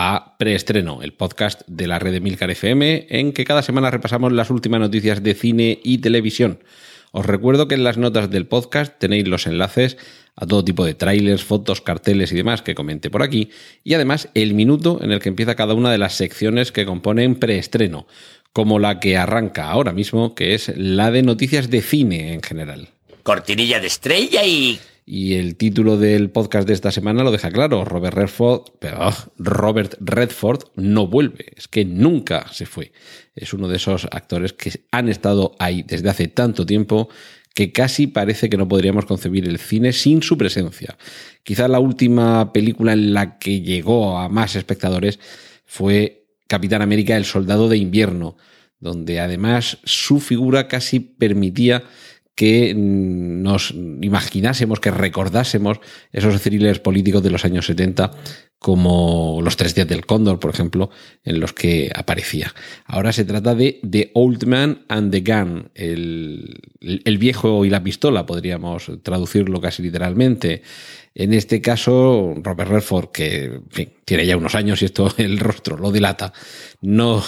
a Preestreno, el podcast de la red de Milcar FM, en que cada semana repasamos las últimas noticias de cine y televisión. Os recuerdo que en las notas del podcast tenéis los enlaces a todo tipo de trailers, fotos, carteles y demás que comenté por aquí, y además el minuto en el que empieza cada una de las secciones que componen Preestreno, como la que arranca ahora mismo, que es la de noticias de cine en general. Cortinilla de estrella y... Y el título del podcast de esta semana lo deja claro. Robert Redford, pero Robert Redford no vuelve. Es que nunca se fue. Es uno de esos actores que han estado ahí desde hace tanto tiempo que casi parece que no podríamos concebir el cine sin su presencia. Quizá la última película en la que llegó a más espectadores fue Capitán América, el Soldado de Invierno, donde además su figura casi permitía que nos imaginásemos, que recordásemos esos thrillers políticos de los años 70 como Los Tres Días del Cóndor, por ejemplo, en los que aparecía. Ahora se trata de The Old Man and the Gun, el, el viejo y la pistola, podríamos traducirlo casi literalmente. En este caso, Robert Redford, que tiene ya unos años y esto el rostro lo delata, no,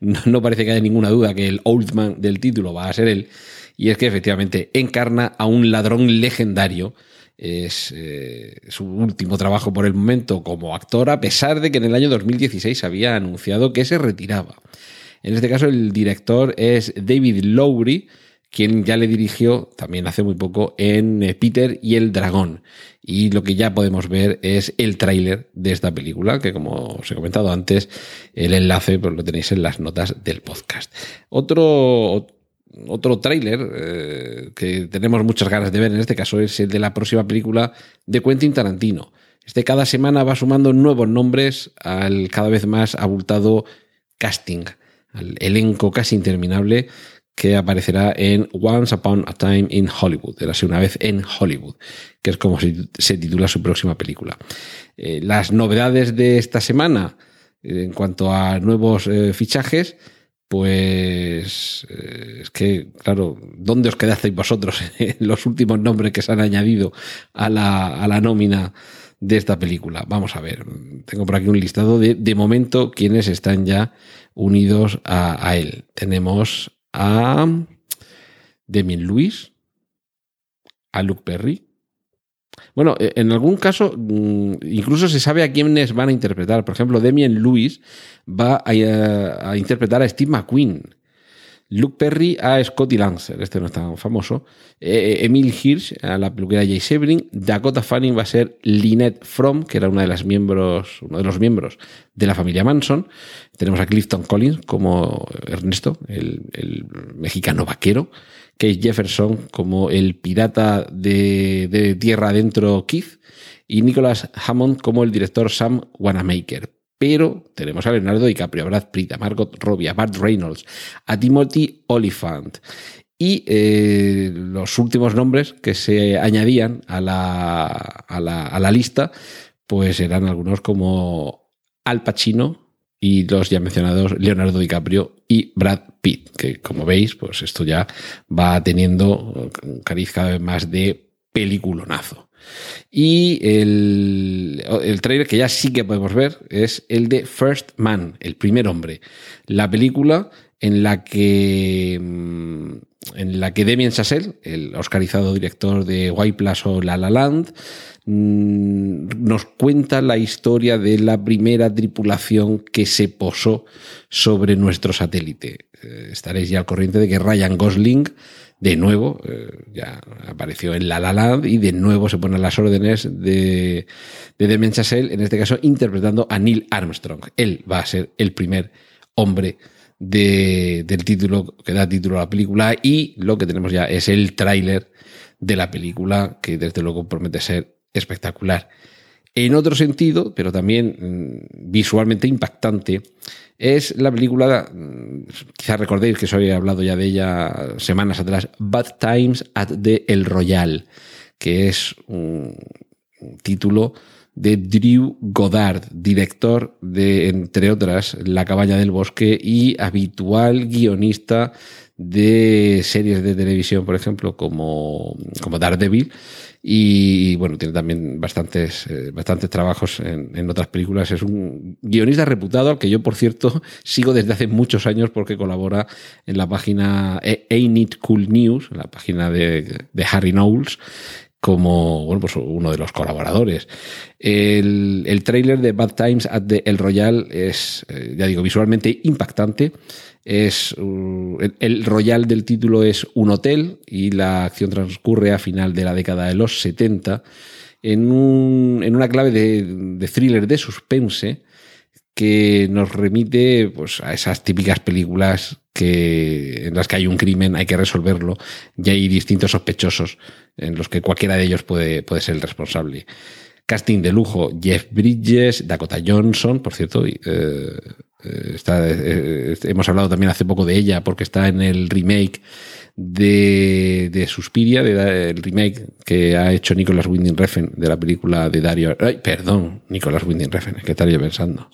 no parece que haya ninguna duda que el Old Man del título va a ser él. Y es que efectivamente encarna a un ladrón legendario. Es eh, su último trabajo por el momento como actor, a pesar de que en el año 2016 había anunciado que se retiraba. En este caso, el director es David Lowry, quien ya le dirigió también hace muy poco en eh, Peter y el Dragón. Y lo que ya podemos ver es el tráiler de esta película, que como os he comentado antes, el enlace pues, lo tenéis en las notas del podcast. Otro otro tráiler eh, que tenemos muchas ganas de ver en este caso es el de la próxima película de Quentin Tarantino. Este cada semana va sumando nuevos nombres al cada vez más abultado casting, al elenco casi interminable que aparecerá en Once Upon a Time in Hollywood, era así una vez en Hollywood, que es como se titula su próxima película. Eh, las novedades de esta semana eh, en cuanto a nuevos fichajes, pues eh, es que, claro, ¿dónde os quedasteis vosotros los últimos nombres que se han añadido a la, a la nómina de esta película? Vamos a ver, tengo por aquí un listado de, de momento, quienes están ya unidos a, él. Tenemos a Demien Lewis, a Luke Perry, bueno, e, en algún caso, mm, incluso se sabe a quiénes van a interpretar. Por ejemplo, Demian Lewis va a, interpretar a Steve McQueen. Luke Perry a Scotty Lancer, este no es tan famoso. Eh, Emil Hirsch a la peluquera Jay Sebring. Dakota Fanning va a ser Lynette Fromm, que era una de las miembros, uno de los miembros de la familia Manson. Tenemos a Clifton Collins como Ernesto, el mexicano vaquero. Case Jefferson como el pirata de, Tierra Adentro Keith y Nicholas Hammond como el director Sam Wanamaker. Pero tenemos a Leonardo DiCaprio, a Brad Pitt, a Margot Robbie, a Bart Reynolds, a Timothy Oliphant. Y eh, los últimos nombres que se añadían a la, a la, a la lista, pues eran algunos como Al Pacino, y los ya mencionados Leonardo DiCaprio y Brad Pitt, que como veis, pues esto ya va teniendo un cariz cada vez más de peliculonazo. Y el, el trailer que ya sí que podemos ver es el de First Man, el primer hombre. La película en la que mm, en la que Damien Chazelle, el oscarizado director de Plus o La La Land, Mm, nos cuenta la historia de la primera tripulación que se posó sobre nuestro satélite. Eh, estaréis ya al corriente de que Ryan Gosling, de nuevo, eh, ya apareció en La La Land y de nuevo se pone las órdenes de, de Demian Chazelle, en este caso interpretando a Neil Armstrong. Él va a ser el primer hombre del título que da título a la película y lo que tenemos ya es el tráiler de la película que desde luego promete ser espectacular. En otro sentido, pero también mm, visualmente impactante, es la película, mm, quizás recordéis que os había hablado ya de ella semanas atrás, Bad Times at the El Royal, que es un título de Drew Goddard, director de, entre otras, La cabaña del bosque y habitual guionista de series de televisión, por ejemplo, como, como Daredevil. Y bueno, tiene también bastantes, eh, bastantes trabajos en, otras películas. Es un guionista reputado al que yo, por cierto, sigo desde hace muchos años porque colabora en la página Ain't It Cool News, la página de, de Harry Knowles, como bueno, pues uno de los colaboradores. El, el tráiler de Bad Times at the El Royal es, eh, ya digo, visualmente impactante. Es uh, el, el, Royal del título es un hotel y la acción transcurre a final de la década de los 70 en, un, en una clave de, de thriller de suspense que nos remite pues, a esas típicas películas que, en las que hay un crimen, hay que resolverlo, y hay distintos sospechosos en los que cualquiera de ellos puede, puede ser el responsable. Casting de lujo, Jeff Bridges, Dakota Johnson, por cierto, eh, está, eh, hemos hablado también hace poco de ella porque está en el remake de, de Suspiria, de, el remake que ha hecho Nicolas Winding Refn de la película de Dario. Ay, perdón, Nicolas Winding Refn, ¿qué estaría pensando?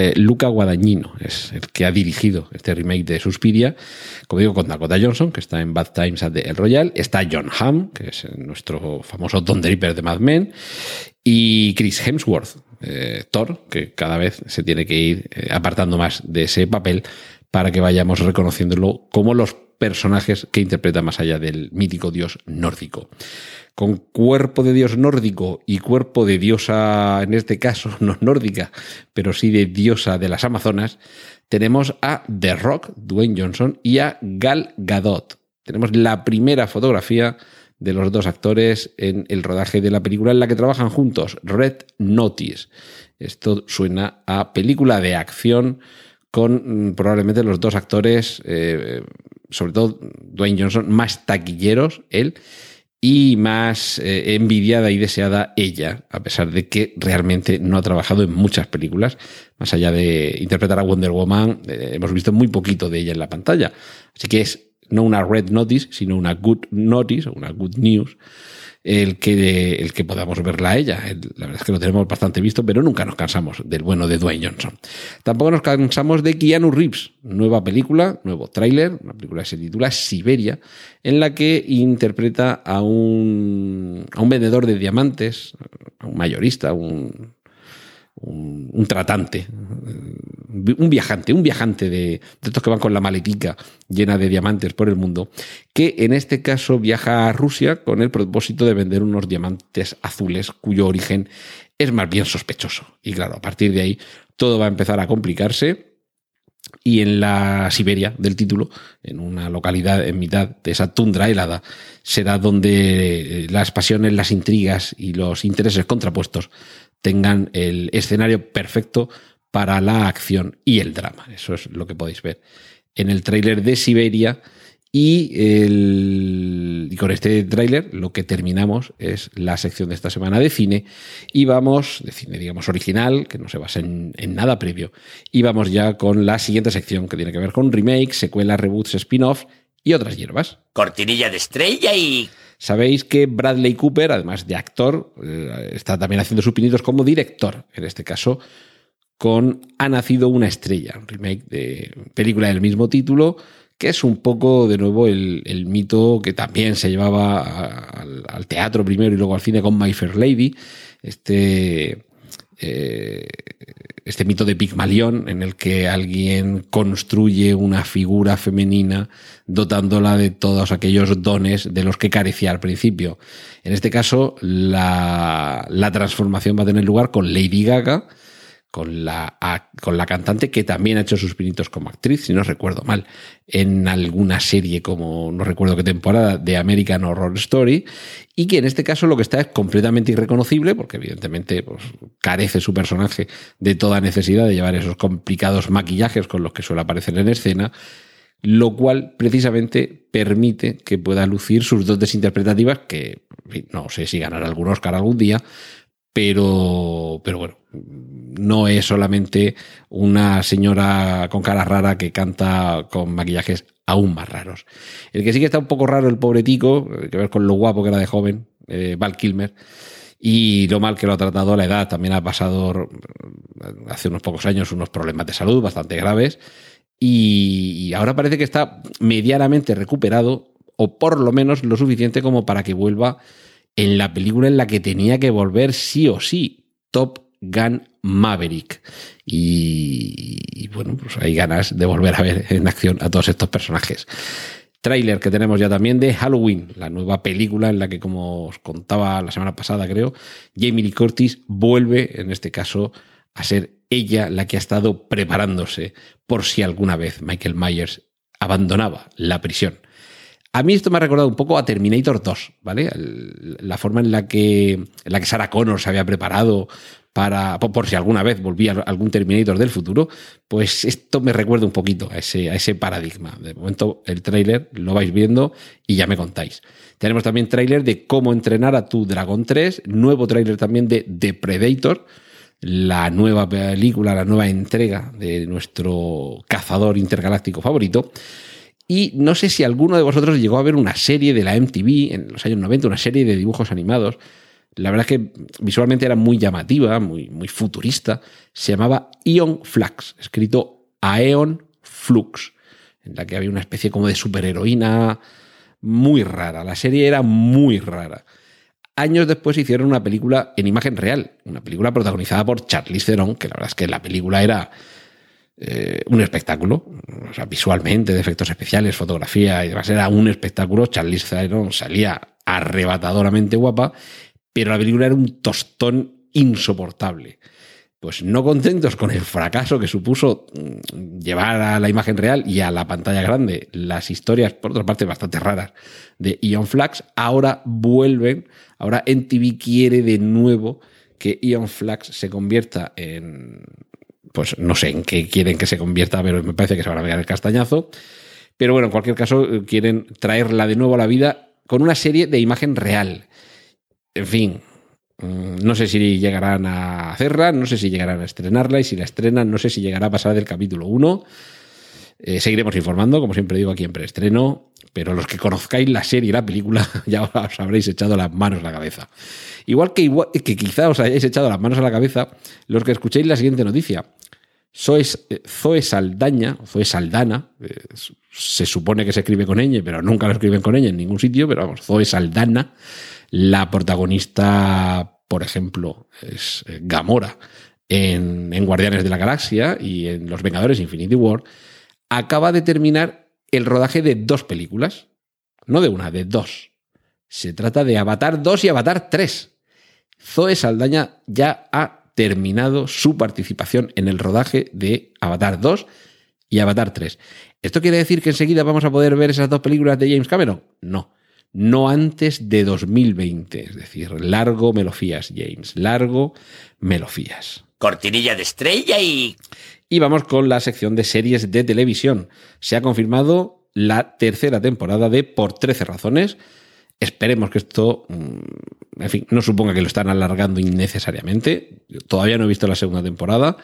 Eh, Luca Guadagnino es el que ha dirigido este remake de Suspiria, como digo, con Dakota Johnson, que está en Bad Times at the El Royal, está John Hamm, que es nuestro famoso Don Draper de Mad Men, y Chris Hemsworth, eh, Thor, que cada vez se tiene que ir eh, apartando más de ese papel para que vayamos reconociéndolo como los personajes que interpreta más allá del mítico dios nórdico con cuerpo de dios nórdico y cuerpo de diosa, en este caso no nórdica, pero sí de diosa de las Amazonas, tenemos a The Rock, Dwayne Johnson, y a Gal Gadot. Tenemos la primera fotografía de los dos actores en el rodaje de la película en la que trabajan juntos, Red Notice. Esto suena a película de acción con mm, probablemente los dos actores, eh, sobre todo Dwayne Johnson, más taquilleros, él, y más eh, envidiada y deseada ella, a pesar de que realmente no ha trabajado en muchas películas. Más allá de interpretar a Wonder Woman, eh, hemos visto muy poquito de ella en la pantalla. Así que es no una red notice, sino una good notice, una good news, el que, el que podamos verla a ella. La verdad es que lo tenemos bastante visto, pero nunca nos cansamos del bueno de Dwayne Johnson. Tampoco nos cansamos de Keanu Reeves, nueva película, nuevo tráiler, una película que se titula Siberia, en la que interpreta a un, a un vendedor de diamantes, a un mayorista, un, un, tratante, un viajante, un viajante de, de, estos que van con la maletica llena de diamantes por el mundo, que en este caso viaja a Rusia con el propósito de vender unos diamantes azules cuyo origen es más bien sospechoso. Y claro, a partir de ahí todo va a empezar a complicarse. Y en la Siberia del título, en una localidad en mitad de esa tundra helada, será donde las pasiones, las intrigas y los intereses contrapuestos tengan el escenario perfecto para la acción y el drama. Eso es lo que podéis ver en el tráiler de Siberia. Y, el, y, con este tráiler lo que terminamos es la sección de esta semana de cine y vamos, de cine digamos original, que no se basa en, en nada previo, y vamos ya con la siguiente sección que tiene que ver con remakes, secuelas, reboots, spin-offs y otras hierbas. Cortinilla de estrella y... Sabéis que Bradley Cooper, además de actor, eh, está también haciendo sus pinitos como director, en este caso con Ha nacido una estrella, un remake de película del mismo título, que es un poco de nuevo el, el mito que también se llevaba al, teatro primero y luego al cine con My Fair Lady, este, eh, este mito de Pigmalión en el que alguien construye una figura femenina dotándola de todos aquellos dones de los que carecía al principio. En este caso, la, la transformación va a tener lugar con Lady Gaga, con la, con la cantante que también ha hecho sus pinitos como actriz, si no recuerdo mal, en alguna serie como no recuerdo qué temporada de American Horror Story, y que en este caso lo que está es completamente irreconocible, porque evidentemente pues, carece su personaje de toda necesidad de llevar esos complicados maquillajes con los que suele aparecer en escena, lo cual precisamente permite que pueda lucir sus dotes interpretativas, que no sé si ganará algún Oscar algún día, pero, pero bueno, no es solamente una señora con cara rara que canta con maquillajes aún más raros. El que sí que está un poco raro, el pobre tico, que ver con lo guapo que era de joven, eh, Val Kilmer, y lo mal que lo ha tratado a la edad. También ha pasado hace unos pocos años unos problemas de salud bastante graves y ahora parece que está medianamente recuperado o por lo menos lo suficiente como para que vuelva en la película en la que tenía que volver sí o sí, Top Gun Maverick. Y, bueno, pues hay ganas de volver a ver en acción a todos estos personajes. Trailer que tenemos ya también de Halloween, la nueva película en la que, como os contaba la semana pasada, creo, Jamie Lee Curtis vuelve, en este caso, a ser ella la que ha estado preparándose por si alguna vez Michael Myers abandonaba la prisión. A mí esto me ha recordado un poco a Terminator 2, ¿vale? La forma en la que, la que Sarah Connor se había preparado para, por, si alguna vez volvía algún Terminator del futuro, pues esto me recuerda un poquito a ese, a ese paradigma. De momento el tráiler lo vais viendo y ya me contáis. Tenemos también tráiler de cómo entrenar a tu Dragon 3, nuevo tráiler también de The Predator, la nueva película, la nueva entrega de nuestro cazador intergaláctico favorito. Y no sé si alguno de vosotros llegó a ver una serie de la MTV en los años 90, una serie de dibujos animados. La verdad es que visualmente era muy llamativa, muy, muy futurista. Se llamaba Ion Flux, escrito Aeon Flux, en la que había una especie como de superheroína muy rara. La serie era muy rara. Años después hicieron una película en imagen real, una película protagonizada por Charlize Theron, que la verdad es que la película era eh, un espectáculo, o sea, visualmente, de efectos especiales, fotografía y demás, era un espectáculo. Charlize Theron salía arrebatadoramente guapa, pero la película era un tostón insoportable. Pues no contentos con el fracaso que supuso mm, llevar a la imagen real y a la pantalla grande las historias, por otra parte, bastante raras de Ion Flux, ahora vuelven, ahora NTV quiere de nuevo que Ion Flux se convierta en, pues no sé en qué quieren que se convierta, pero me parece que se van a pegar el castañazo. Pero bueno, en cualquier caso, quieren traerla de nuevo a la vida con una serie de imagen real. En fin, mm, no sé si llegarán a hacerla, no sé si llegarán a estrenarla y si la estrenan, no sé si llegará a pasar del capítulo 1. Eh, seguiremos informando, como siempre digo aquí en preestreno, pero los que conozcáis la serie y la película ya os habréis echado las manos a la cabeza. Igual que, igual, que quizá os hayáis echado las manos a la cabeza los que escuchéis la siguiente noticia. Zoe, Zoe Saldaña, Zoe Saldana, eh, se supone que se escribe con ñ, pero nunca lo escriben con ñ en ningún sitio, pero vamos, Zoe Saldana, la protagonista, por ejemplo, es eh, Gamora en, en Guardianes de la Galaxia y en Los Vengadores Infinity War, acaba de terminar el rodaje de dos películas. No de una, de dos. Se trata de Avatar 2 y Avatar 3. Zoe Saldaña ya ha terminado su participación en el rodaje de Avatar 2 y Avatar 3. ¿Esto quiere decir que enseguida vamos a poder ver esas dos películas de James Cameron? No. No antes de 2020. Es decir, largo me lo fías, James. Largo me lo fías. Cortinilla de estrella y... Y vamos con la sección de series de televisión. Se ha confirmado la tercera temporada de Por 13 razones. Esperemos que esto, mm, en fin, no suponga que lo están alargando innecesariamente. todavía no he visto la segunda temporada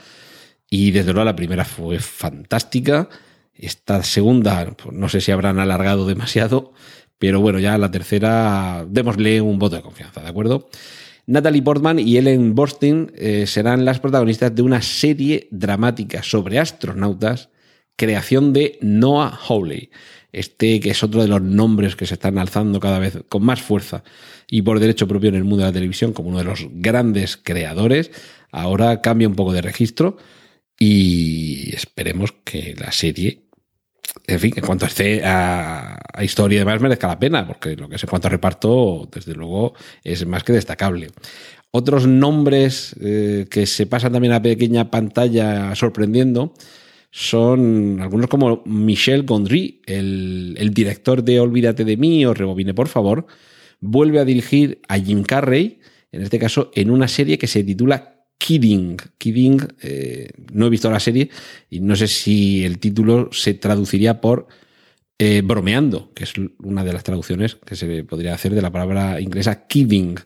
y desde luego la primera fue fantástica. Esta segunda, pues no sé si habrán alargado demasiado, pero bueno, ya la tercera, démosle un voto de confianza, ¿de acuerdo? Natalie Portman y Ellen Borstein eh, serán las protagonistas de una serie dramática sobre astronautas, creación de Noah Hawley. Este que es otro de los nombres que se están alzando cada vez con más fuerza y por derecho propio en el mundo de la televisión como uno de los grandes creadores. Ahora cambia un poco de registro y esperemos que la serie en fin, en cuanto esté a, historia y demás, merezca la pena, porque lo que es en cuanto a reparto, desde luego, es más que destacable. Otros nombres eh, que se pasan también a pequeña pantalla sorprendiendo son algunos como Michel Gondry, el, el director de Olvídate de mí o Rebobine por favor, vuelve a dirigir a Jim Carrey, en este caso en una serie que se titula Kidding. Kidding, eh, no he visto la serie y no sé si el título se traduciría por eh, bromeando, que es una de las traducciones que se podría hacer de la palabra inglesa kidding.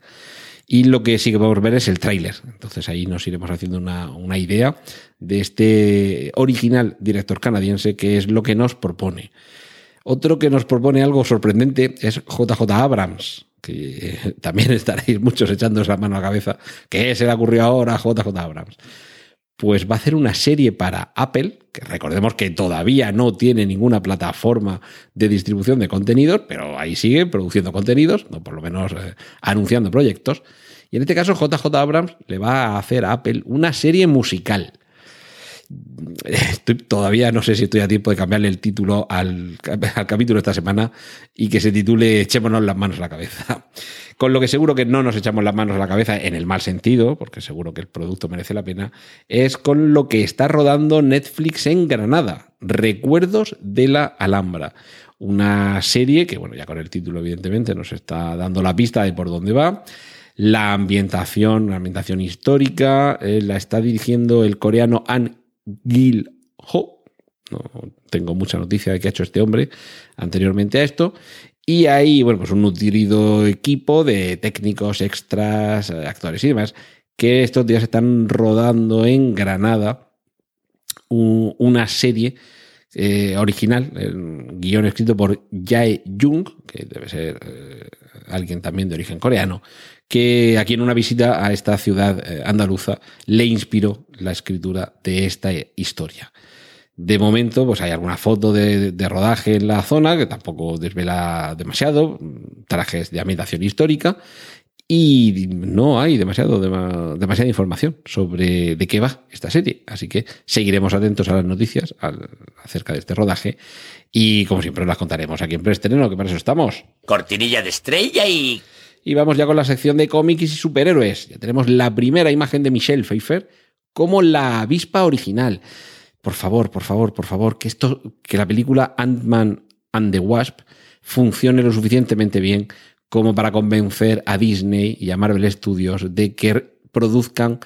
Y lo que sí que podemos ver es el tráiler. Entonces ahí nos iremos haciendo una, una idea de este original director canadiense que es lo que nos propone. Otro que nos propone algo sorprendente es JJ Abrams, que también estaréis muchos echando esa mano a la cabeza. ¿Qué se le ocurrió ahora a JJ Abrams? Pues va a hacer una serie para Apple, que recordemos que todavía no tiene ninguna plataforma de distribución de contenidos, pero ahí sigue produciendo contenidos, o por lo menos eh, anunciando proyectos. Y en este caso, JJ Abrams le va a hacer a Apple una serie musical Estoy, todavía no sé si estoy a tiempo de cambiarle el título al, capítulo esta semana y que se titule Echémonos las manos a la cabeza. Con lo que seguro que no nos echamos las manos a la cabeza en el mal sentido, porque seguro que el producto merece la pena, es con lo que está rodando Netflix en Granada, Recuerdos de la Alhambra. Una serie que, bueno, ya con el título evidentemente nos está dando la pista de por dónde va. La ambientación, la ambientación histórica, eh, la está dirigiendo el coreano An Gil Ho. No tengo mucha noticia de qué ha hecho este hombre anteriormente a esto. Y hay, bueno, pues un nutrido equipo de técnicos, extras, actores y demás, que estos días están rodando en Granada una serie eh, original, el guion escrito por Jae Jung, que debe ser eh, alguien también de origen coreano, que aquí en una visita a esta ciudad eh, andaluza le inspiró la escritura de esta historia. De momento, pues hay alguna foto de, rodaje en la zona que tampoco desvela demasiado, trajes de ambientación histórica, y no hay demasiado, demasiada información sobre de qué va esta serie. Así que seguiremos atentos a las noticias acerca de este rodaje y como siempre las contaremos aquí en Preestreno, que para eso estamos. Cortinilla de estrella y y vamos ya con la sección de cómics y superhéroes. Ya tenemos la primera imagen de Michelle Pfeiffer como la avispa original. Por favor, por favor, por favor, que esto, que la película Ant-Man and the Wasp funcione lo suficientemente bien como para convencer a Disney y a Marvel Studios de que produzcan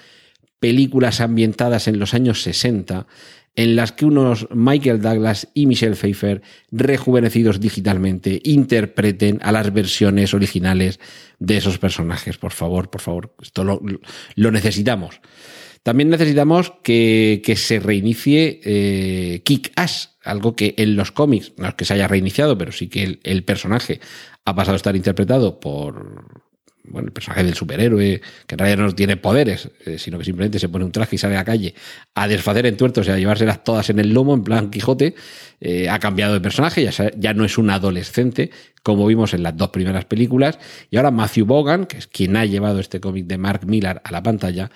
películas ambientadas en los años 60 en las que unos Michael Douglas y Michelle Pfeiffer, rejuvenecidos digitalmente, interpreten a las versiones originales de esos personajes. Por favor, por favor, esto lo, necesitamos. También necesitamos que, se reinicie eh, Kick Ass, algo que en los cómics, no es que se haya reiniciado, pero sí que el personaje ha pasado a estar interpretado por, bueno, el personaje del superhéroe, que en realidad no tiene poderes, eh, sino que simplemente se pone un traje y sale a la calle a desfacer en tuertos y a llevárselas todas en el lomo, en plan Quijote, eh, ha cambiado de personaje, ya, ya no es un adolescente, como vimos en las dos primeras películas, y ahora Matthew Bogan, que es quien ha llevado este cómic de Mark Millar a la pantalla,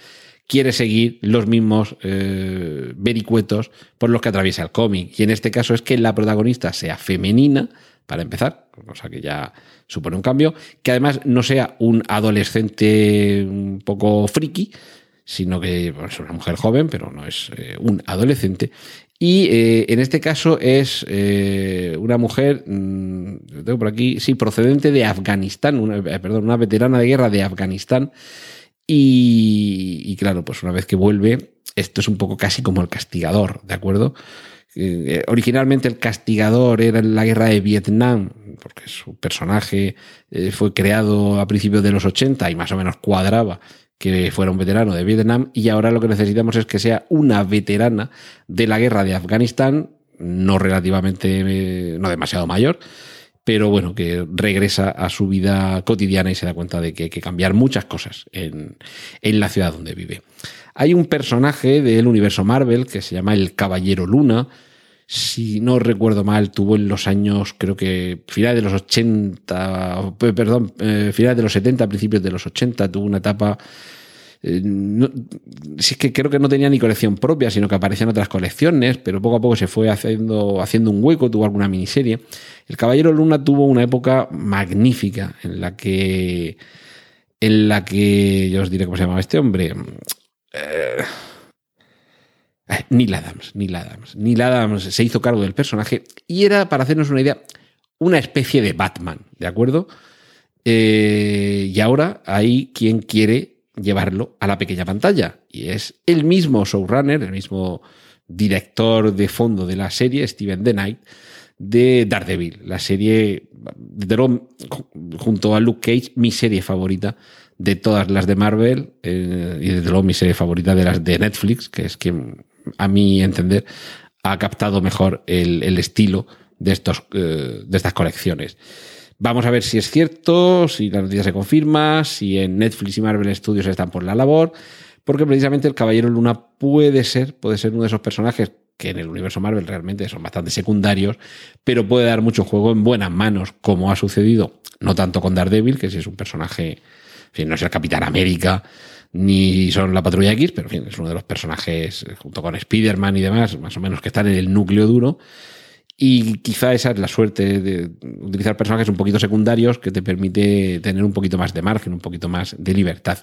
quiere seguir los mismos eh, vericuetos por los que atraviesa el cómic. Y en este caso es que la protagonista sea femenina, para empezar, cosa que ya supone un cambio, que además no sea un adolescente un poco friki, sino que es una mujer joven, pero no es eh, un adolescente. Y eh, en este caso es una mujer, mm, tengo por aquí, sí, procedente de Afganistán, perdón, una veterana de guerra de Afganistán. Y, y claro, pues una vez que vuelve, esto es un poco casi como el castigador, ¿de acuerdo? Eh, originalmente el castigador era en la guerra de Vietnam, porque su personaje eh, fue creado a principios de los 80 y más o menos cuadraba que fuera un veterano de Vietnam y ahora lo que necesitamos es que sea una veterana de la guerra de Afganistán, no relativamente, eh, no demasiado mayor, pero bueno, que regresa a su vida cotidiana y se da cuenta de que hay que cambiar muchas cosas en, en la ciudad donde vive. Hay un personaje del universo Marvel que se llama el Caballero Luna, si no recuerdo mal, tuvo en los años, creo que finales de los 80, perdón, eh, finales de los 70, principios de los 80, tuvo una etapa... Eh, si es que creo que no tenía ni colección propia, sino que aparecían otras colecciones, pero poco a poco se fue haciendo, haciendo un hueco, tuvo alguna miniserie. El Caballero Luna tuvo una época magnífica en la que, en la que, yo os diré cómo se llamaba este hombre. Eh, eh, Neil Adams, Neil Adams. Neil Adams se hizo cargo del personaje y era, para hacernos una idea, una especie de Batman, ¿de acuerdo? Eh, y ahora hay quien quiere llevarlo a la pequeña pantalla y es el mismo showrunner, el mismo director de fondo de la serie, Steven The Knight, de Daredevil, la serie, junto a Luke Cage, mi serie favorita de todas las de Marvel eh, y desde luego mi serie favorita de las de Netflix, que es quien, a mi entender, ha captado mejor el, el estilo de, estos, eh, de estas colecciones. Vamos a ver si es cierto, si la noticia se confirma, si en Netflix y Marvel Studios están por la labor, porque precisamente el Caballero Luna puede ser, puede ser uno de esos personajes que en el universo Marvel realmente son bastante secundarios, pero puede dar mucho juego en buenas manos, como ha sucedido, no tanto con Daredevil, que si es un personaje, fin, no es el Capitán América, ni son la Patrulla X, pero en fin, es uno de los personajes, junto con Spider-Man y demás, más o menos que están en el núcleo duro. Y quizá esa es la suerte de utilizar personajes un poquito secundarios que te permite tener un poquito más de margen, un poquito más de libertad.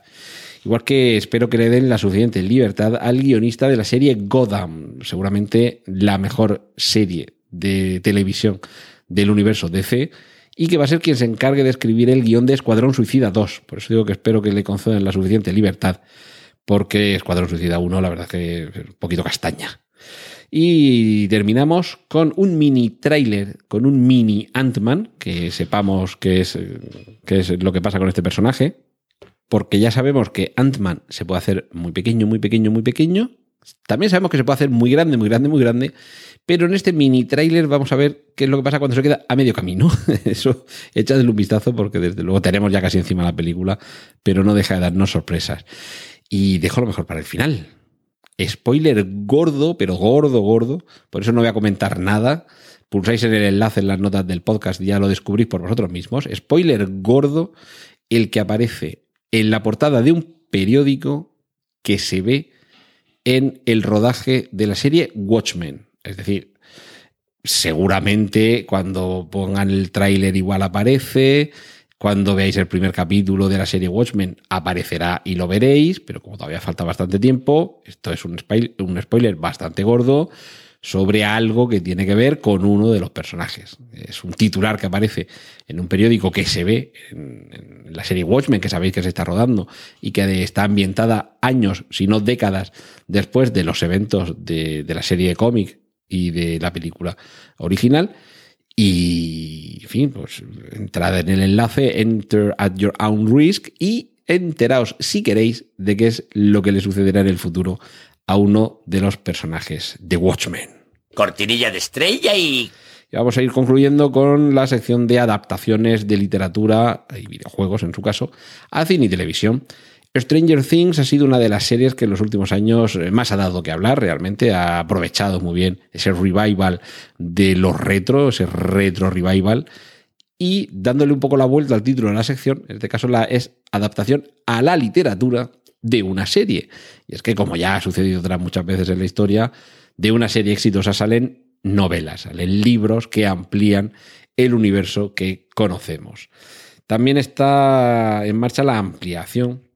Igual que espero que le den la suficiente libertad al guionista de la serie Gotham, seguramente la mejor serie de televisión del universo DC, y que va a ser quien se encargue de escribir el guion de Escuadrón Suicida 2. Por eso digo que espero que le concedan la suficiente libertad, porque Escuadrón Suicida 1 la verdad que es un poquito castaña. Y terminamos con un mini trailer, con un mini Ant-Man, que sepamos qué es, qué es lo que pasa con este personaje, porque ya sabemos que Ant-Man se puede hacer muy pequeño, muy pequeño, muy pequeño. También sabemos que se puede hacer muy grande, muy grande, muy grande. Pero en este mini trailer vamos a ver qué es lo que pasa cuando se queda a medio camino. Eso, echadle un vistazo porque desde luego tenemos ya casi encima la película, pero no deja de darnos sorpresas. Y dejo lo mejor para el final. Spoiler gordo, pero gordo, gordo. Por eso no voy a comentar nada. Pulsáis en el enlace en las notas del podcast ya lo descubrís por vosotros mismos. Spoiler gordo, el que aparece en la portada de un periódico que se ve en el rodaje de la serie Watchmen. Es decir, seguramente cuando pongan el tráiler igual aparece, cuando veáis el primer capítulo de la serie Watchmen aparecerá y lo veréis, pero como todavía falta bastante tiempo, esto es un spoiler, bastante gordo sobre algo que tiene que ver con uno de los personajes. Es un titular que aparece en un periódico que se ve en, la serie Watchmen, que sabéis que se está rodando y que está ambientada años, si no décadas, después de los eventos de, de la serie de cómic y de la película original. Y, en fin, pues entrad en el enlace, enter at your own risk y enteraos, si queréis, de qué es lo que le sucederá en el futuro a uno de los personajes de Watchmen. Cortinilla de estrella y... Y vamos a ir concluyendo con la sección de adaptaciones de literatura y videojuegos, en su caso, a cine y televisión. Stranger Things ha sido una de las series que en los últimos años eh, más ha dado que hablar, realmente ha aprovechado muy bien ese revival de los retro, ese retro revival, y dándole un poco la vuelta al título de la sección, en este caso la es adaptación a la literatura de una serie. Y es que como ya ha sucedido otras muchas veces en la historia, de una serie exitosa salen novelas, salen libros que amplían el universo que conocemos. También está en marcha la ampliación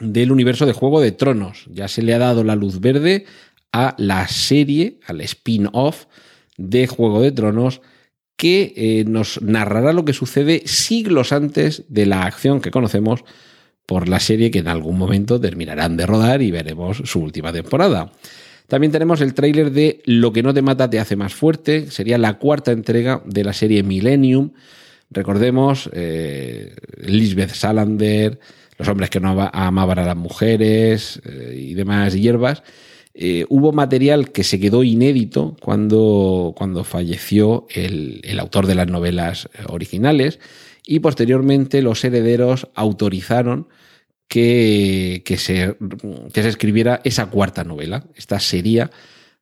del universo de Juego de Tronos. Ya se le ha dado la luz verde a la serie, al spin-off de Juego de Tronos, que eh, nos narrará lo que sucede siglos antes de la acción que conocemos por la serie que en algún momento terminarán de rodar y veremos su última temporada. También tenemos el tráiler de Lo que no te mata te hace más fuerte, sería la cuarta entrega de la serie Millennium. Recordemos, eh, Lisbeth Salander, los hombres que no amaban a las mujeres eh, y demás hierbas. Eh, hubo material que se quedó inédito cuando, cuando falleció el, autor de las novelas originales y posteriormente los herederos autorizaron que, que, se, que se escribiera esa cuarta novela. Esta sería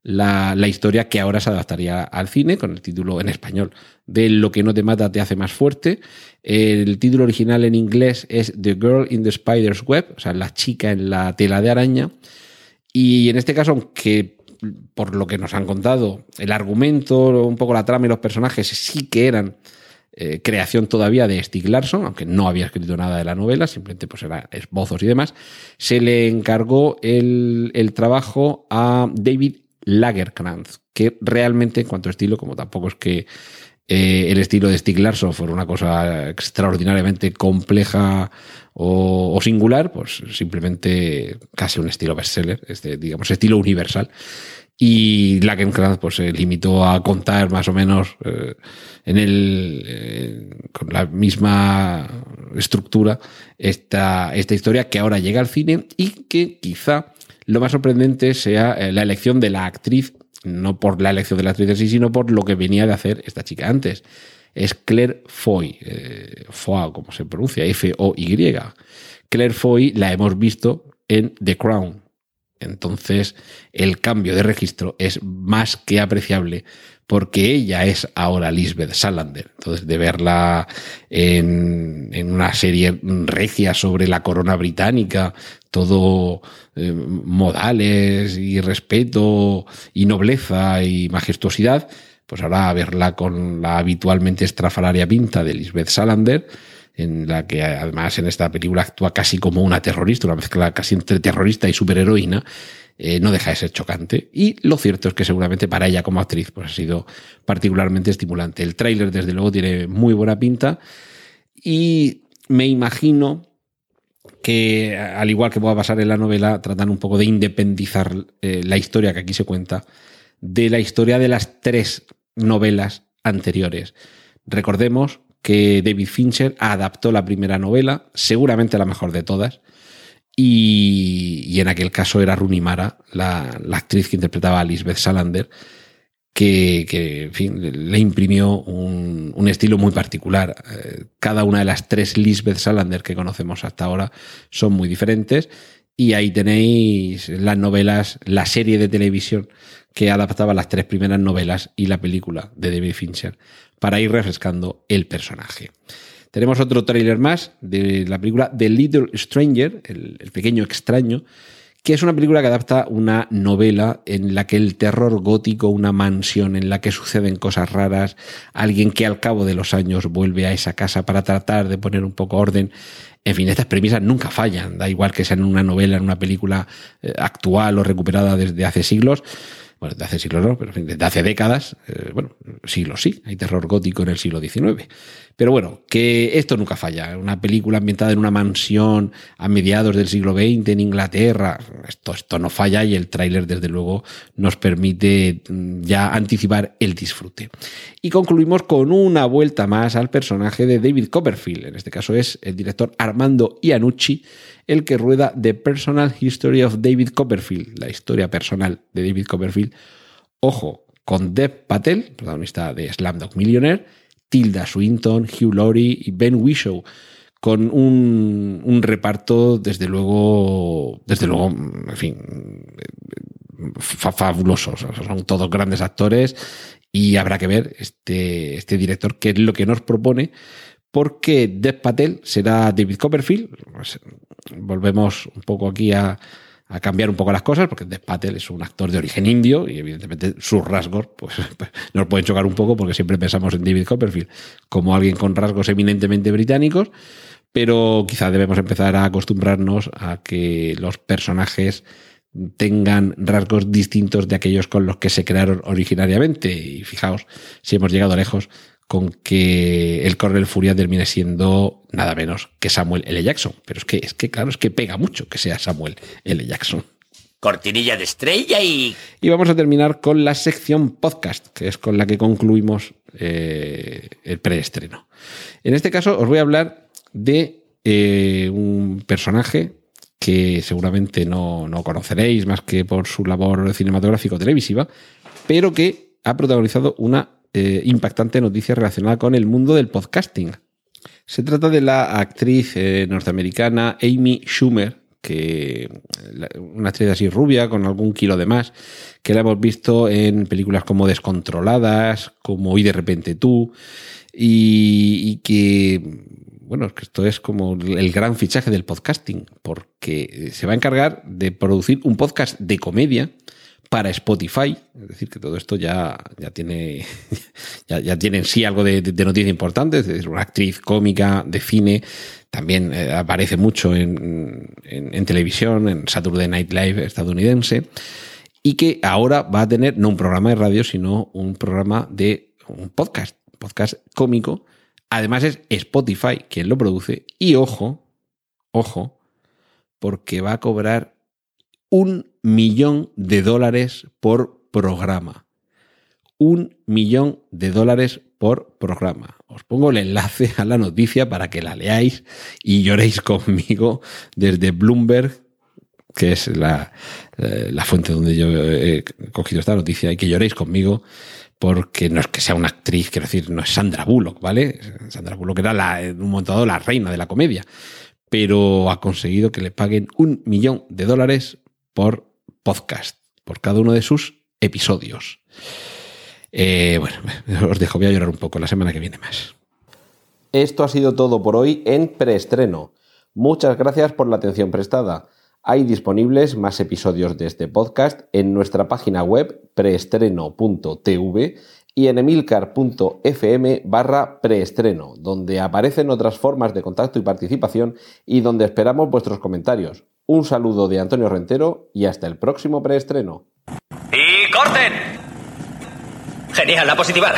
la, historia que ahora se adaptaría al cine con el título en español de Lo que no te mata te hace más fuerte. El título original en inglés es The Girl in the Spider's Web, o sea, la chica en la tela de araña. Y en este caso, aunque por lo que nos han contado, el argumento, un poco la trama y los personajes sí que eran eh, creación todavía de Stieg Larsson, aunque no había escrito nada de la novela, simplemente pues era esbozos y demás, se le encargó el, el trabajo a David Lagerkrantz, que realmente en cuanto a estilo, como tampoco es que eh, el estilo de Stieg Larsson fuera una cosa extraordinariamente compleja o, singular, pues simplemente casi un estilo bestseller, este, digamos, estilo universal. Y Lakenkrantz pues, se limitó a contar más o menos eh, en el, eh, con la misma estructura esta, esta historia que ahora llega al cine y que quizá lo más sorprendente sea eh, la elección de la actriz, no por la elección de la actriz en sí, sino por lo que venía de hacer esta chica antes. Es Claire Foy, eh, como se pronuncia, F-O-Y. Claire Foy la hemos visto en The Crown, entonces, el cambio de registro es más que apreciable porque ella es ahora Lisbeth Salander. Entonces, de verla en, una serie regia sobre la corona británica, todo eh, modales y respeto y nobleza y majestuosidad, pues ahora verla con la habitualmente estrafalaria pinta de Lisbeth Salander, en la que además en esta película actúa casi como una terrorista, una mezcla casi entre terrorista y superheroína, eh, no deja de ser chocante. Y lo cierto es que seguramente para ella como actriz pues, ha sido particularmente estimulante. El tráiler, desde luego, tiene muy buena pinta y me imagino que, al igual que pueda pasar en la novela, tratan un poco de independizar eh, la historia que aquí se cuenta de la historia de las tres novelas anteriores. Recordemos que David Fincher adaptó la primera novela, seguramente la mejor de todas, y, en aquel caso era Rooney Mara, la, actriz que interpretaba a Lisbeth Salander, que, le imprimió un, estilo muy particular. Eh, cada una de las tres Lisbeth Salander que conocemos hasta ahora son muy diferentes. Y ahí tenéis las novelas, la serie de televisión que adaptaba las tres primeras novelas y la película de David Fincher para ir refrescando el personaje. Tenemos otro tráiler más de la película The Little Stranger, el, pequeño extraño, que es una película que adapta una novela en la que el terror gótico, una mansión en la que suceden cosas raras, alguien que al cabo de los años vuelve a esa casa para tratar de poner un poco orden. En fin, estas premisas nunca fallan, da igual que sean una novela, en una película eh, actual o recuperada desde hace siglos bueno, de hace siglos no, pero desde hace décadas, eh, bueno, siglos sí, hay terror gótico en el siglo XIX. Pero bueno, que esto nunca falla. Una película ambientada en una mansión a mediados del siglo XX en Inglaterra, esto, esto no falla y el tráiler desde luego nos permite mm, ya anticipar el disfrute. Y concluimos con una vuelta más al personaje de David Copperfield. En este caso es el director Armando Iannucci, el que rueda The Personal History of David Copperfield, la historia personal de David Copperfield. Ojo, con Dev Patel, protagonista de Slamdog Millionaire, Tilda Swinton, Hugh Laurie y Ben Whishaw, con un, reparto, desde luego, desde luego, en fin, fabulosos. Son todos grandes actores y habrá que ver este, este director qué es lo que nos propone porque Dev Patel será David Copperfield. Pues, volvemos un poco aquí a, cambiar un poco las cosas, porque Dev Patel es un actor de origen indio y evidentemente sus rasgos pues, nos pueden chocar un poco porque siempre pensamos en David Copperfield como alguien con rasgos eminentemente británicos, pero quizá debemos empezar a acostumbrarnos a que los personajes tengan rasgos distintos de aquellos con los que se crearon originariamente. Y fijaos, si hemos llegado lejos con que el coronel Furia termine siendo nada menos que Samuel L. Jackson. Pero es que, es que, claro, es que pega mucho que sea Samuel L. Jackson. Cortinilla de estrella y... Y vamos a terminar con la sección podcast, que es con la que concluimos eh, el preestreno. En este caso os voy a hablar de eh, un personaje que seguramente no, no conoceréis más que por su labor cinematográfico-televisiva, pero que ha protagonizado una eh, impactante noticia relacionada con el mundo del podcasting. Se trata de la actriz eh, norteamericana Amy Schumer, que una actriz así rubia, con algún kilo de más, que la hemos visto en películas como Descontroladas, como Hoy de repente tú, y, que, bueno, que esto es como el gran fichaje del podcasting, porque se va a encargar de producir un podcast de comedia para Spotify. Es decir, que todo esto ya, ya tiene ya, tiene en sí algo de, noticia importante. Es una actriz cómica de cine. También eh, aparece mucho en, en, televisión, en Saturday Night Live estadounidense. Y que ahora va a tener no un programa de radio, sino un programa de un podcast, podcast cómico. Además es Spotify quien lo produce. Y ojo, ojo, porque va a cobrar un millón de dólares por programa. Un millón de dólares por programa. Os pongo el enlace a la noticia para que la leáis y lloréis conmigo desde Bloomberg, que es la, eh, la fuente donde yo he cogido esta noticia, y que lloréis conmigo porque no es que sea una actriz, quiero decir, no es Sandra Bullock, ¿vale? Sandra Bullock era la, en un momento dado la reina de la comedia, pero ha conseguido que le paguen un millón de dólares por podcast, por cada uno de sus episodios. Eh, bueno, os dejo, voy a llorar un poco la semana que viene más. Esto ha sido todo por hoy en preestreno. Muchas gracias por la atención prestada. Hay disponibles más episodios de este podcast en nuestra página web preestreno.tv y en emilcar.fm barra preestreno, donde aparecen otras formas de contacto y participación y donde esperamos vuestros comentarios. Un saludo de Antonio Rentero y hasta el próximo preestreno. ¡Y corten! Genial, la positiva.